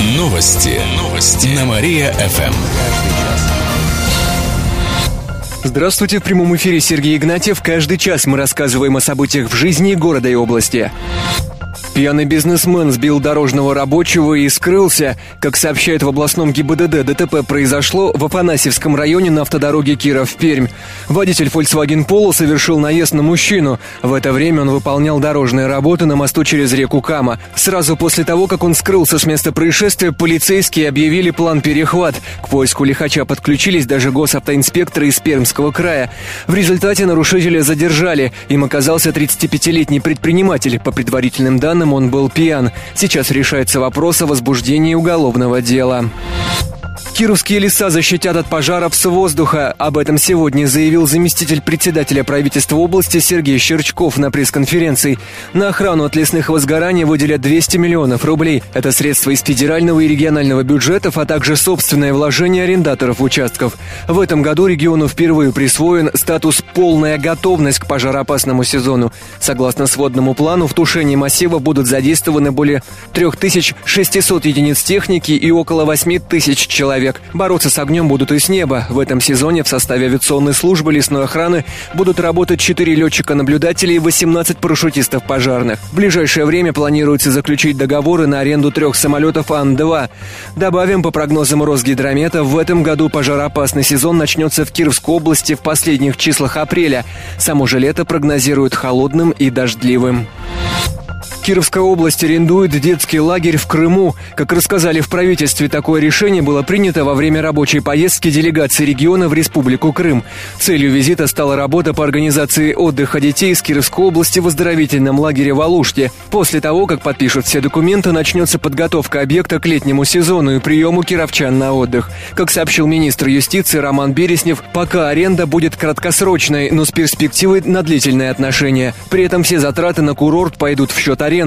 Новости. Новости. На Мария-ФМ. Здравствуйте, в прямом эфире Сергей Игнатьев. Каждый час мы рассказываем о событиях в жизни города и области. Пьяный бизнесмен сбил дорожного рабочего и скрылся. Как сообщает в областном ГИБДД, ДТП произошло в Афанасьевском районе на автодороге Киров-Пермь. Водитель Volkswagen Polo совершил наезд на мужчину. В это время он выполнял дорожные работы на мосту через реку Кама. Сразу после того, как он скрылся с места происшествия, полицейские объявили план «Перехват». К поиску лихача подключились даже госавтоинспекторы из Пермского края. В результате нарушителя задержали. Им оказался 35-летний предприниматель. По предварительным данным, он был пьян. Сейчас решается вопрос о возбуждении уголовного дела. Кировские леса защитят от пожаров с воздуха. Об этом сегодня заявил заместитель председателя правительства области Сергей Щерчков на пресс-конференции. На охрану от лесных возгораний выделят 200 миллионов рублей. Это средства из федерального и регионального бюджетов, а также собственное вложение арендаторов участков. В этом году региону впервые присвоен статус «полная готовность к пожароопасному сезону». Согласно сводному плану, в тушении массива будут задействованы более 3600 единиц техники и около 8 тысяч человек человек. Бороться с огнем будут и с неба. В этом сезоне в составе авиационной службы лесной охраны будут работать 4 летчика-наблюдателя и 18 парашютистов пожарных. В ближайшее время планируется заключить договоры на аренду трех самолетов Ан-2. Добавим, по прогнозам Росгидромета, в этом году пожароопасный сезон начнется в Кировской области в последних числах апреля. Само же лето прогнозируют холодным и дождливым. Кировская область арендует детский лагерь в Крыму. Как рассказали в правительстве, такое решение было принято во время рабочей поездки делегации региона в Республику Крым. Целью визита стала работа по организации отдыха детей из Кировской области в оздоровительном лагере в Алуште. После того, как подпишут все документы, начнется подготовка объекта к летнему сезону и приему кировчан на отдых. Как сообщил министр юстиции Роман Береснев, пока аренда будет краткосрочной, но с перспективой на длительные отношения. При этом все затраты на курорт пойдут в счет аренды.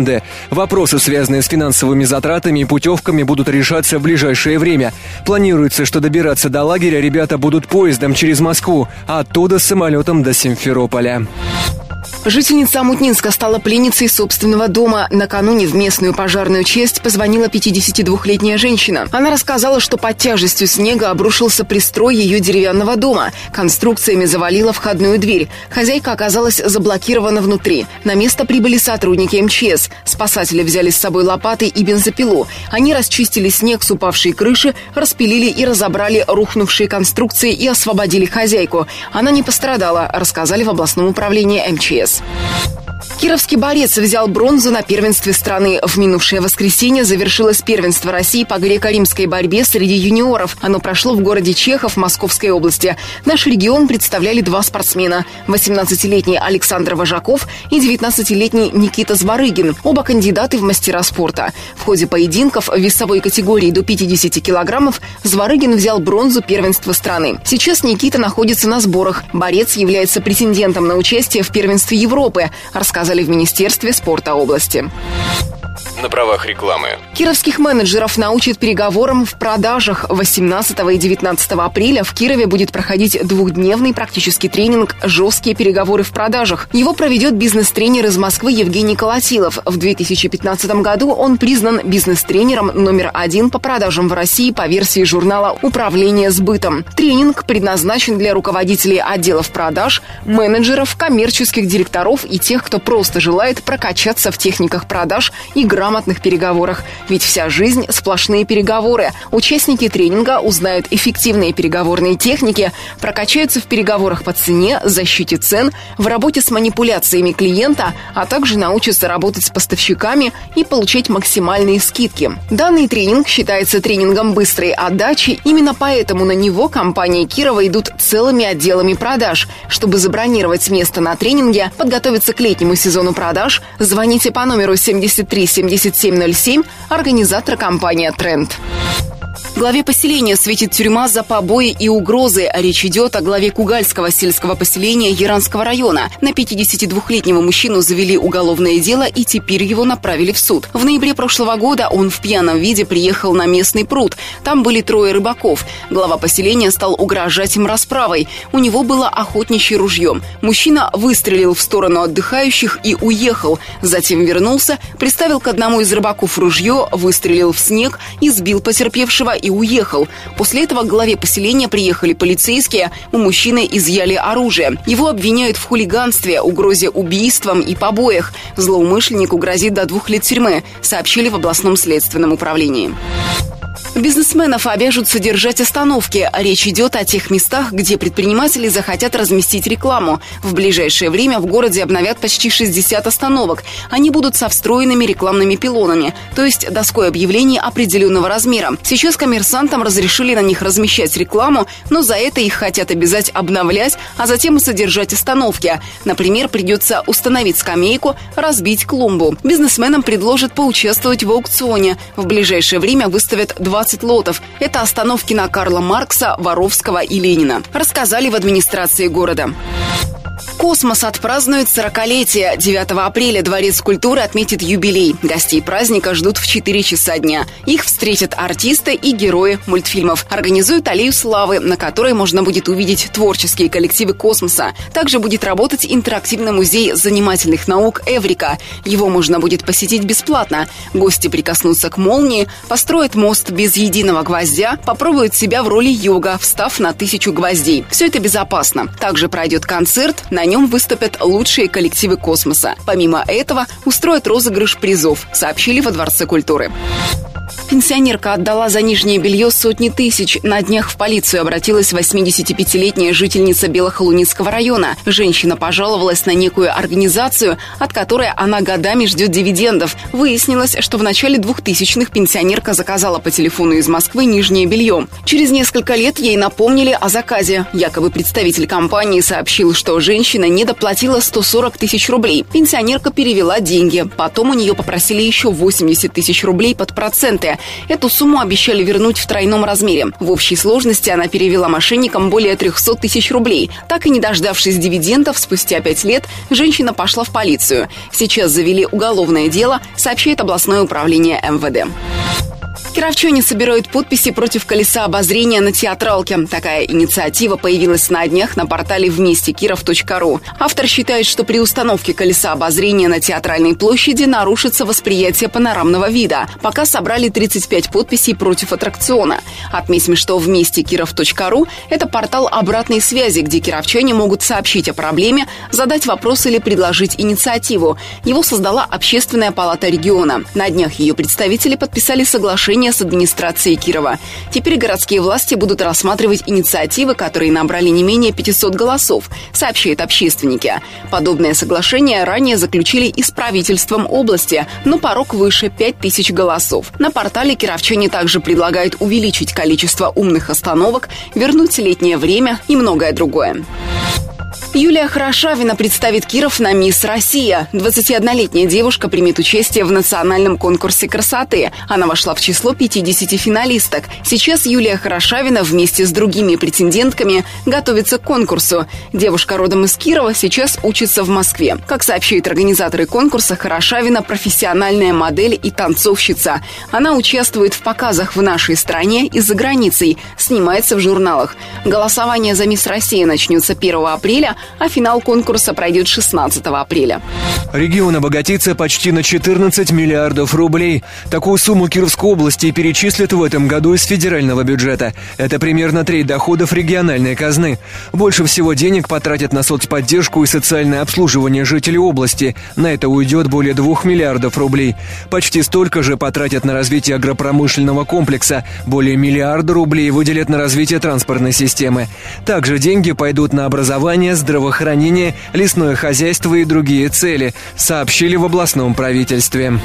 Вопросы, связанные с финансовыми затратами и путевками, будут решаться в ближайшее время. Планируется, что добираться до лагеря ребята будут поездом через Москву, а оттуда самолетом до Симферополя. Жительница Амутнинска стала пленницей собственного дома. Накануне в местную пожарную часть позвонила 52-летняя женщина. Она рассказала, что под тяжестью снега обрушился пристрой ее деревянного дома. Конструкциями завалила входную дверь. Хозяйка оказалась заблокирована внутри. На место прибыли сотрудники МЧС. Спасатели взяли с собой лопаты и бензопилу. Они расчистили снег с упавшей крыши, распилили и разобрали рухнувшие конструкции и освободили хозяйку. Она не пострадала, рассказали в областном управлении МЧС. News. Кировский борец взял бронзу на первенстве страны. В минувшее воскресенье завершилось первенство России по греко-римской борьбе среди юниоров. Оно прошло в городе Чехов Московской области. Наш регион представляли два спортсмена. 18-летний Александр Вожаков и 19-летний Никита Зварыгин. Оба кандидаты в мастера спорта. В ходе поединков в весовой категории до 50 килограммов Зварыгин взял бронзу первенства страны. Сейчас Никита находится на сборах. Борец является претендентом на участие в первенстве Европы, рассказали в Министерстве спорта области на правах рекламы. Кировских менеджеров научат переговорам в продажах. 18 и 19 апреля в Кирове будет проходить двухдневный практический тренинг «Жесткие переговоры в продажах». Его проведет бизнес-тренер из Москвы Евгений Колотилов. В 2015 году он признан бизнес-тренером номер один по продажам в России по версии журнала «Управление сбытом». Тренинг предназначен для руководителей отделов продаж, менеджеров, коммерческих директоров и тех, кто просто желает прокачаться в техниках продаж и грамотно грамотных переговорах. Ведь вся жизнь – сплошные переговоры. Участники тренинга узнают эффективные переговорные техники, прокачаются в переговорах по цене, защите цен, в работе с манипуляциями клиента, а также научатся работать с поставщиками и получать максимальные скидки. Данный тренинг считается тренингом быстрой отдачи, именно поэтому на него компания Кирова идут целыми отделами продаж. Чтобы забронировать место на тренинге, подготовиться к летнему сезону продаж, звоните по номеру 73 70 7707, организатор компания «Тренд». Главе поселения светит тюрьма за побои и угрозы. Речь идет о главе Кугальского сельского поселения Яранского района. На 52-летнего мужчину завели уголовное дело и теперь его направили в суд. В ноябре прошлого года он в пьяном виде приехал на местный пруд. Там были трое рыбаков. Глава поселения стал угрожать им расправой. У него было охотничье ружье. Мужчина выстрелил в сторону отдыхающих и уехал. Затем вернулся, приставил к одному из рыбаков ружье, выстрелил в снег и сбил потерпевшего и уехал. После этого к главе поселения приехали полицейские, у мужчины изъяли оружие. Его обвиняют в хулиганстве, угрозе убийством и побоях. Злоумышленнику грозит до двух лет тюрьмы, сообщили в областном следственном управлении. Бизнесменов обяжут содержать остановки. Речь идет о тех местах, где предприниматели захотят разместить рекламу. В ближайшее время в городе обновят почти 60 остановок. Они будут со встроенными рекламными пилонами, то есть доской объявлений определенного размера. Сейчас коммерсантам разрешили на них размещать рекламу, но за это их хотят обязать обновлять, а затем и содержать остановки. Например, придется установить скамейку, разбить клумбу. Бизнесменам предложат поучаствовать в аукционе. В ближайшее время выставят два 20 лотов. Это остановки на Карла Маркса, Воровского и Ленина. Рассказали в администрации города. Космос отпразднует 40-летие. 9 апреля Дворец культуры отметит юбилей. Гостей праздника ждут в 4 часа дня. Их встретят артисты и герои мультфильмов. Организуют аллею славы, на которой можно будет увидеть творческие коллективы космоса. Также будет работать интерактивный музей занимательных наук «Эврика». Его можно будет посетить бесплатно. Гости прикоснутся к молнии, построят мост без единого гвоздя, попробуют себя в роли йога, встав на тысячу гвоздей. Все это безопасно. Также пройдет концерт, на нем выступят лучшие коллективы космоса. Помимо этого, устроят розыгрыш призов, сообщили во Дворце культуры. Пенсионерка отдала за нижнее белье сотни тысяч. На днях в полицию обратилась 85-летняя жительница Белохолуницкого района. Женщина пожаловалась на некую организацию, от которой она годами ждет дивидендов. Выяснилось, что в начале 2000-х пенсионерка заказала по телефону из Москвы нижнее белье. Через несколько лет ей напомнили о заказе. Якобы представитель компании сообщил, что женщина недоплатила 140 тысяч рублей. Пенсионерка перевела деньги. Потом у нее попросили еще 80 тысяч рублей под проценты. Эту сумму обещали вернуть в тройном размере. В общей сложности она перевела мошенникам более 300 тысяч рублей. Так и не дождавшись дивидендов, спустя пять лет женщина пошла в полицию. Сейчас завели уголовное дело, сообщает областное управление МВД. Кировчане собирают подписи против колеса обозрения на театралке. Такая инициатива появилась на днях на портале вместе киров.ру. Автор считает, что при установке колеса обозрения на театральной площади нарушится восприятие панорамного вида. Пока собрали 35 подписей против аттракциона. Отметим, что вместе киров.ру – это портал обратной связи, где кировчане могут сообщить о проблеме, задать вопрос или предложить инициативу. Его создала Общественная палата региона. На днях ее представители подписали соглашение соглашение с администрацией Кирова. Теперь городские власти будут рассматривать инициативы, которые набрали не менее 500 голосов, сообщают общественники. Подобное соглашение ранее заключили и с правительством области, но порог выше 5000 голосов. На портале кировчане также предлагают увеличить количество умных остановок, вернуть летнее время и многое другое. Юлия Хорошавина представит Киров на «Мисс Россия». 21-летняя девушка примет участие в национальном конкурсе красоты. Она вошла в число 50 финалисток. Сейчас Юлия Хорошавина вместе с другими претендентками готовится к конкурсу. Девушка родом из Кирова сейчас учится в Москве. Как сообщают организаторы конкурса, Хорошавина – профессиональная модель и танцовщица. Она участвует в показах в нашей стране и за границей, снимается в журналах. Голосование за «Мисс Россия» начнется 1 апреля, а финал конкурса пройдет 16 апреля. Регион обогатится почти на 14 миллиардов рублей. Такую сумму Кировской области перечислят в этом году из федерального бюджета. Это примерно треть доходов региональной казны. Больше всего денег потратят на соцподдержку и социальное обслуживание жителей области. На это уйдет более 2 миллиардов рублей. Почти столько же потратят на развитие агропромышленного комплекса. Более миллиарда рублей выделят на развитие транспортной системы. Также деньги пойдут на образование, здравоохранение, здравоохранение, лесное хозяйство и другие цели, сообщили в областном правительстве.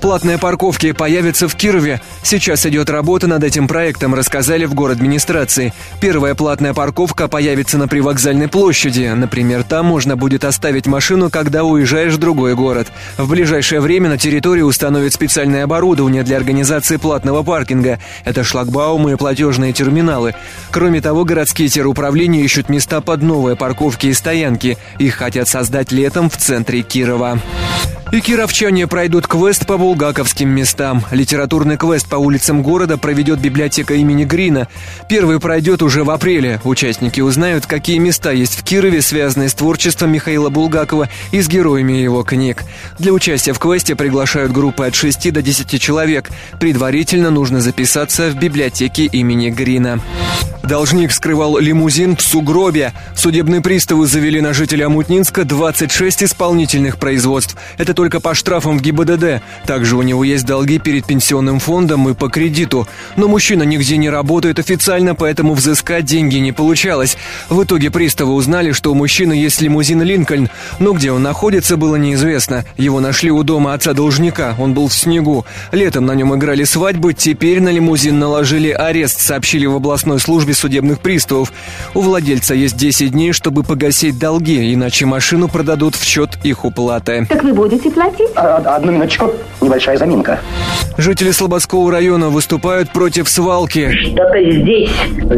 Платные парковки появятся в Кирове. Сейчас идет работа над этим проектом, рассказали в город администрации. Первая платная парковка появится на привокзальной площади. Например, там можно будет оставить машину, когда уезжаешь в другой город. В ближайшее время на территории установят специальное оборудование для организации платного паркинга. Это шлагбаумы и платежные терминалы. Кроме того, городские теруправления ищут места под новые парковки и стоянки. Их хотят создать летом в центре Кирова. И кировчане пройдут квест по булгаковским местам. Литературный квест по улицам города проведет библиотека имени Грина. Первый пройдет уже в апреле. Участники узнают, какие места есть в Кирове, связанные с творчеством Михаила Булгакова и с героями его книг. Для участия в квесте приглашают группы от 6 до 10 человек. Предварительно нужно записаться в библиотеке имени Грина. Должник скрывал лимузин в сугробе. Судебные приставы завели на жителя Мутнинска 26 исполнительных производств. Это только по штрафам в ГИБДД. Также у него есть долги перед пенсионным фондом и по кредиту. Но мужчина нигде не работает официально, поэтому взыскать деньги не получалось. В итоге приставы узнали, что у мужчины есть лимузин «Линкольн», но где он находится, было неизвестно. Его нашли у дома отца должника, он был в снегу. Летом на нем играли свадьбы, теперь на лимузин наложили арест, сообщили в областной службе судебных приставов. У владельца есть 10 дней, чтобы погасить долги, иначе машину продадут в счет их уплаты. Так вы будете платить? А, одну минуточку, небольшая заминка. Жители Слободского района выступают против свалки. Что-то здесь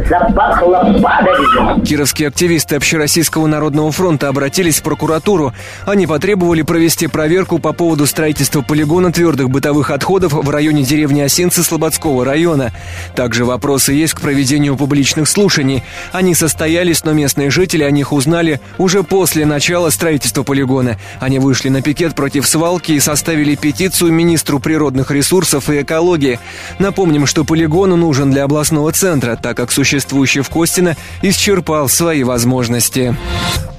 запахло падалью. Кировские активисты Общероссийского народного фронта обратились в прокуратуру. Они потребовали провести проверку по поводу строительства полигона твердых бытовых отходов в районе деревни Осинцы Слободского района. Также вопросы есть к проведению публичных слушаний. Они состоялись, но местные жители о них узнали уже после начала строительства полигона. Они вышли на пикет против свалки и составили петицию министру природных ресурсов и экологии. Напомним, что полигон нужен для областного центра, так как существующий в Костино исчерпал свои возможности.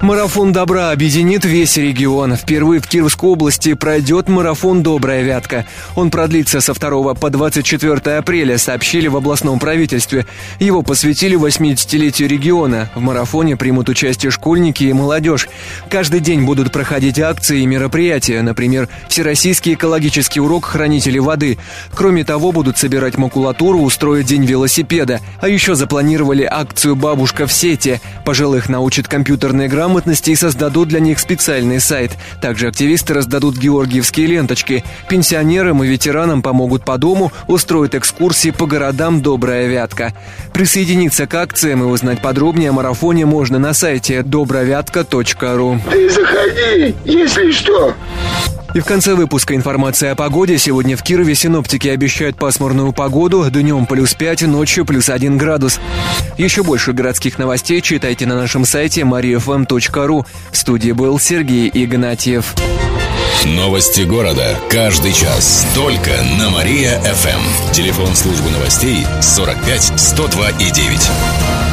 Марафон добра объединит весь регион. Впервые в Кировской области пройдет марафон «Добрая вятка». Он продлится со 2 по 24 апреля, сообщили в областном правительстве. Его посвятили 80-летию региона. В марафоне примут участие школьники и молодежь. Каждый день будут проходить акции и мероприятия, например, Всероссийский экологический урок хранителей воды. Кроме того, будут собирать макулатуру, устроить день велосипеда. А еще запланировали акцию «Бабушка в сети». Пожилых научат компьютерной грамотности и создадут для них специальный сайт. Также активисты раздадут георгиевские ленточки. Пенсионерам и ветеранам помогут по дому, устроят экскурсии по городам «Добрая вятка». Присоединиться к акциям и узнать подробнее о марафоне можно на сайте добровятка.ру. Ты заходи, если что. И в конце выпуска информация о погоде. Сегодня в Кирове синоптики обещают пасмурную погоду. Днем плюс 5, ночью плюс 1 градус. Еще больше городских новостей читайте на нашем сайте mariafm.ru. В студии был Сергей Игнатьев. Новости города. Каждый час. Только на Мария-ФМ. Телефон службы новостей 45 102 и 9.